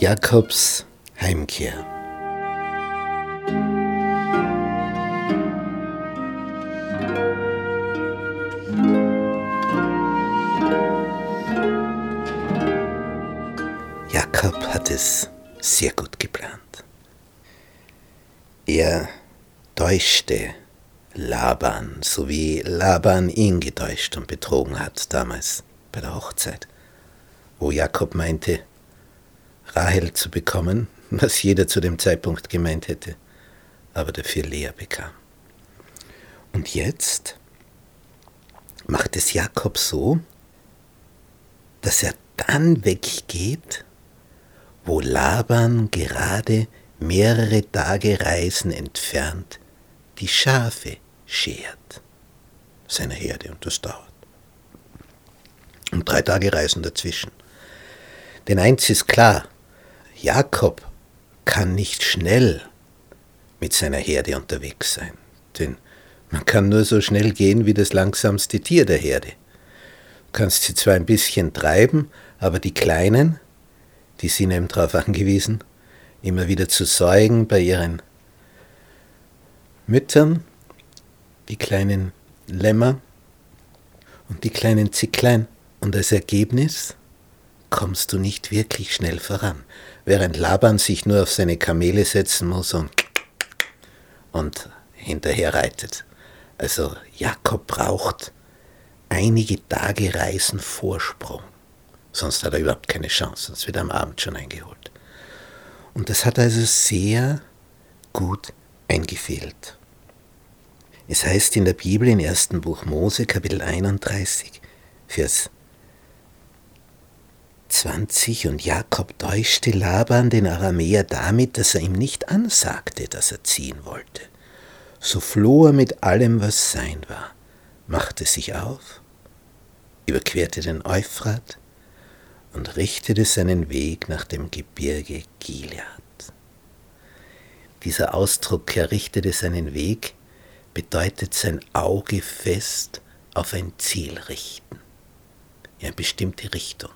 Jakobs Heimkehr. Jakob hat es sehr gut geplant. Er täuschte Laban, so wie Laban ihn getäuscht und betrogen hat damals bei der Hochzeit, wo Jakob meinte, Rahel zu bekommen, was jeder zu dem Zeitpunkt gemeint hätte, aber dafür Lea bekam. Und jetzt macht es Jakob so, dass er dann weggeht, wo Laban gerade mehrere Tage Reisen entfernt die Schafe schert seiner Herde und das dauert. Und drei Tage Reisen dazwischen. Denn eins ist klar, Jakob kann nicht schnell mit seiner Herde unterwegs sein, denn man kann nur so schnell gehen wie das langsamste Tier der Herde. Du kannst sie zwar ein bisschen treiben, aber die Kleinen, die sind eben darauf angewiesen, immer wieder zu säugen bei ihren Müttern, die kleinen Lämmer und die kleinen Zicklein. Und als Ergebnis kommst du nicht wirklich schnell voran, während Laban sich nur auf seine Kamele setzen muss und, und hinterher reitet. Also Jakob braucht einige Tage Reisen Vorsprung, sonst hat er überhaupt keine Chance, sonst wird er am Abend schon eingeholt. Und das hat also sehr gut eingefehlt. Es heißt in der Bibel im ersten Buch Mose, Kapitel 31, Vers 20, und Jakob täuschte Laban den Aramäer damit, dass er ihm nicht ansagte, dass er ziehen wollte. So floh er mit allem, was sein war, machte sich auf, überquerte den Euphrat und richtete seinen Weg nach dem Gebirge Gilead. Dieser Ausdruck, er richtete seinen Weg, bedeutet sein Auge fest auf ein Ziel richten, in eine bestimmte Richtung,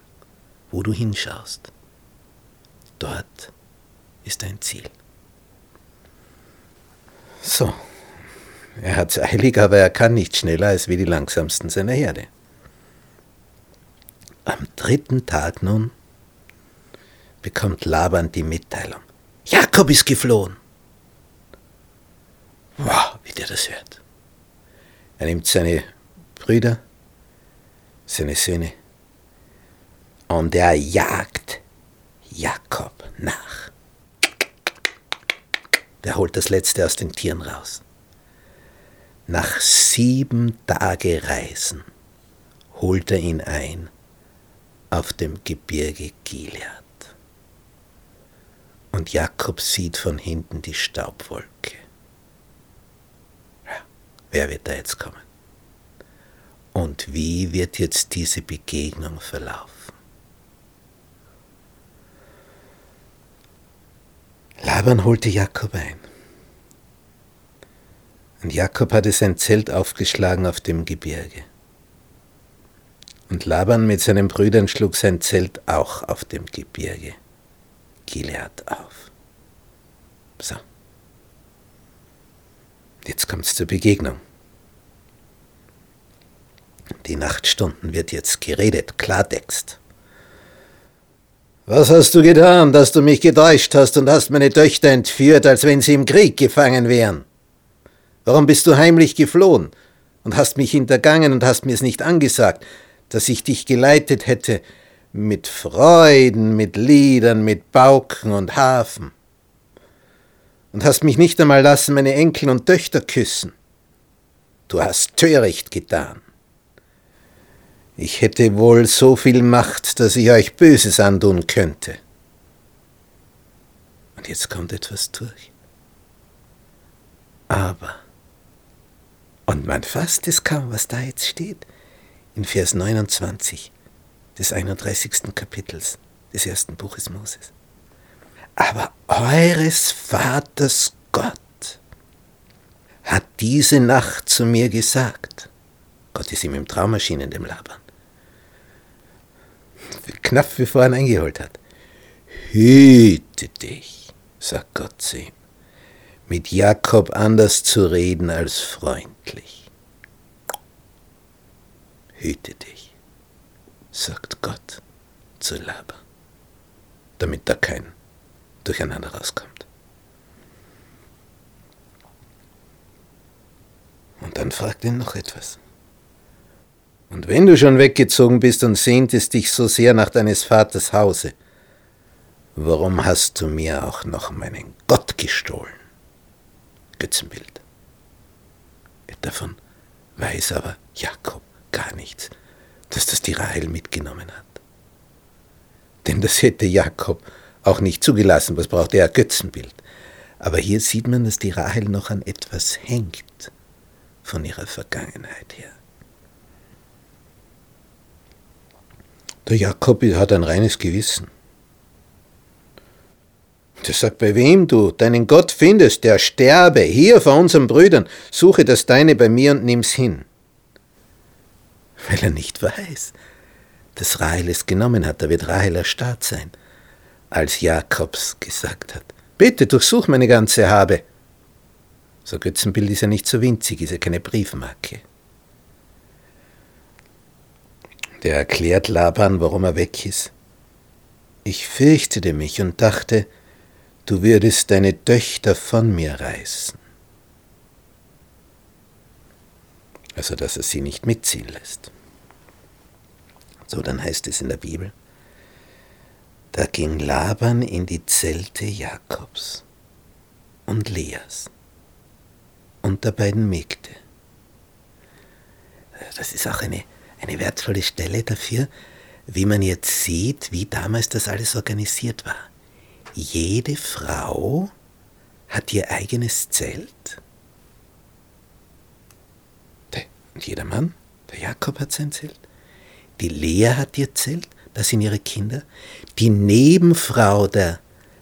wo du hinschaust. Dort ist ein Ziel. So, er hat es eilig, aber er kann nicht schneller als wie die langsamsten seiner Herde. Am dritten Tag nun bekommt Laban die Mitteilung. Jakob ist geflohen. Wow, wie der das hört. Er nimmt seine Brüder, seine Söhne und er jagt Jakob nach. Der holt das Letzte aus den Tieren raus. Nach sieben Tage Reisen holt er ihn ein auf dem Gebirge Gilead. Und Jakob sieht von hinten die Staubwolke. Wer wird da jetzt kommen? Und wie wird jetzt diese Begegnung verlaufen? Laban holte Jakob ein. Und Jakob hatte sein Zelt aufgeschlagen auf dem Gebirge. Und Laban mit seinen Brüdern schlug sein Zelt auch auf dem Gebirge Gilead auf. So. Jetzt kommt es zur Begegnung. Die Nachtstunden wird jetzt geredet, Klartext. Was hast du getan, dass du mich getäuscht hast und hast meine Töchter entführt, als wenn sie im Krieg gefangen wären? Warum bist du heimlich geflohen und hast mich hintergangen und hast mir es nicht angesagt, dass ich dich geleitet hätte mit Freuden, mit Liedern, mit Pauken und Hafen? und hast mich nicht einmal lassen meine Enkel und Töchter küssen. Du hast töricht getan. Ich hätte wohl so viel Macht, dass ich euch Böses antun könnte. Und jetzt kommt etwas durch. Aber, und man fasst es kaum, was da jetzt steht, in Vers 29 des 31. Kapitels des ersten Buches Moses aber eures Vaters Gott hat diese Nacht zu mir gesagt. Gott ist ihm im Traum erschienen, dem Laban. Knapp bevor er ihn eingeholt hat. Hüte dich, sagt Gott zu ihm, mit Jakob anders zu reden als freundlich. Hüte dich, sagt Gott zu Laban, damit da kein Durcheinander rauskommt. Und dann fragt ihn noch etwas. Und wenn du schon weggezogen bist und sehntest dich so sehr nach deines Vaters Hause, warum hast du mir auch noch meinen Gott gestohlen? Götzenbild. Davon weiß aber Jakob gar nichts, dass das die Rahel mitgenommen hat. Denn das hätte Jakob auch nicht zugelassen, was braucht er? Götzenbild. Aber hier sieht man, dass die Rahel noch an etwas hängt von ihrer Vergangenheit her. Der Jakob hat ein reines Gewissen. Der sagt, bei wem du deinen Gott findest, der sterbe, hier vor unseren Brüdern, suche das Deine bei mir und nimm's hin. Weil er nicht weiß, dass Rahel es genommen hat, da wird Rahel erstarrt sein, als Jakobs gesagt hat, bitte durchsuch meine ganze Habe. So Götzenbild ist ja nicht so winzig, ist ja keine Briefmarke. Der erklärt Laban, warum er weg ist. Ich fürchtete mich und dachte, du würdest deine Töchter von mir reißen. Also, dass er sie nicht mitziehen lässt. So, dann heißt es in der Bibel, da ging Laban in die Zelte Jakobs und Leas und der beiden Mägde. Das ist auch eine, eine wertvolle Stelle dafür, wie man jetzt sieht, wie damals das alles organisiert war. Jede Frau hat ihr eigenes Zelt. Und jeder Mann, der Jakob hat sein Zelt. Die Lea hat ihr Zelt, das sind ihre Kinder. Die Nebenfrau der,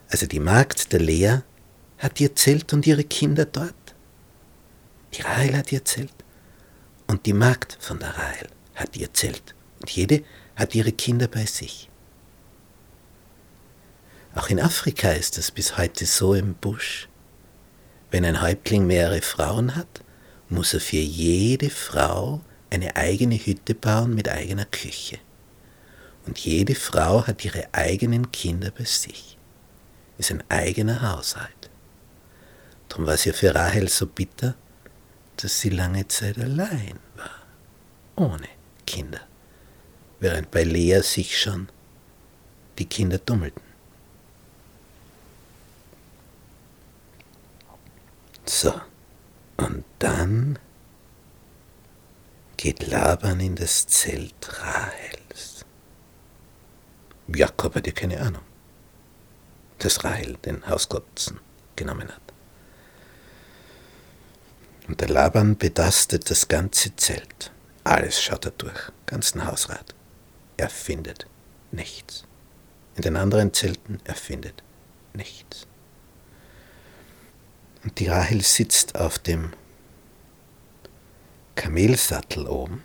also die Magd der Lea, hat ihr Zelt und ihre Kinder dort. Die Rahel hat ihr Zelt und die Magd von der Rahel hat ihr Zelt. Und jede hat ihre Kinder bei sich. Auch in Afrika ist es bis heute so im Busch. Wenn ein Häuptling mehrere Frauen hat, muss er für jede Frau eine eigene Hütte bauen mit eigener Küche. Und jede Frau hat ihre eigenen Kinder bei sich. Ist ein eigener Haushalt. Darum war es ja für Rahel so bitter, dass sie lange Zeit allein war, ohne Kinder, während bei Lea sich schon die Kinder tummelten. So, und dann geht Laban in das Zelt Rahels. Jakob hat ja keine Ahnung, dass Rahel den Hausgotzen genommen hat. Und der Laban betastet das ganze Zelt. Alles schaut er durch, ganzen Hausrat. Er findet nichts. In den anderen Zelten er findet nichts. Und die Rahel sitzt auf dem Kamelsattel oben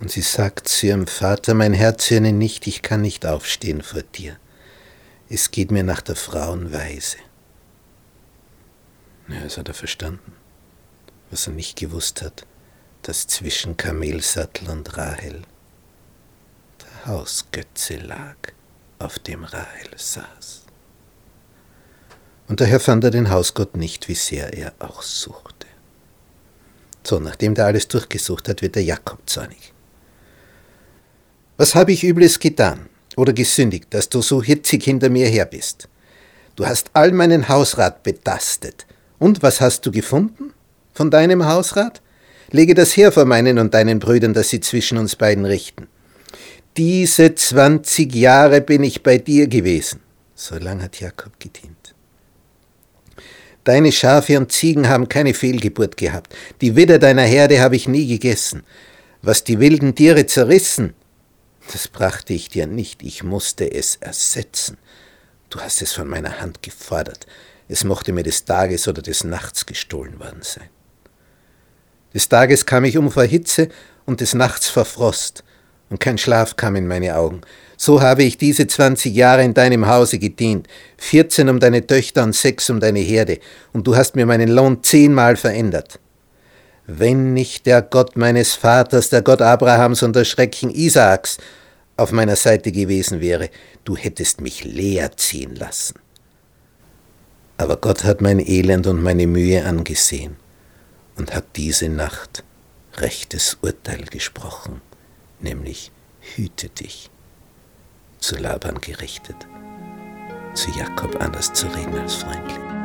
und sie sagt zu ihrem Vater, mein Herz höre nicht, ich kann nicht aufstehen vor dir. Es geht mir nach der Frauenweise. Ja, das hat er verstanden was er nicht gewusst hat, dass zwischen Kamelsattel und Rahel der Hausgötze lag, auf dem Rahel saß. Und daher fand er den Hausgott nicht, wie sehr er auch suchte. So, nachdem der alles durchgesucht hat, wird der Jakob zornig. Was habe ich Übles getan oder gesündigt, dass du so hitzig hinter mir her bist? Du hast all meinen Hausrat betastet. Und was hast du gefunden? von deinem Hausrat? Lege das her vor meinen und deinen Brüdern, dass sie zwischen uns beiden richten. Diese zwanzig Jahre bin ich bei dir gewesen. So lang hat Jakob gedient. Deine Schafe und Ziegen haben keine Fehlgeburt gehabt. Die Widder deiner Herde habe ich nie gegessen. Was die wilden Tiere zerrissen, das brachte ich dir nicht. Ich musste es ersetzen. Du hast es von meiner Hand gefordert. Es mochte mir des Tages oder des Nachts gestohlen worden sein. Des Tages kam ich um vor Hitze und des Nachts vor Frost, und kein Schlaf kam in meine Augen. So habe ich diese zwanzig Jahre in deinem Hause gedient, vierzehn um deine Töchter und sechs um deine Herde, und du hast mir meinen Lohn zehnmal verändert. Wenn nicht der Gott meines Vaters, der Gott Abrahams und der Schrecken Isaaks auf meiner Seite gewesen wäre, du hättest mich leer ziehen lassen. Aber Gott hat mein Elend und meine Mühe angesehen und hat diese Nacht rechtes Urteil gesprochen, nämlich hüte dich zu Laban gerichtet, zu Jakob anders zu reden als freundlich.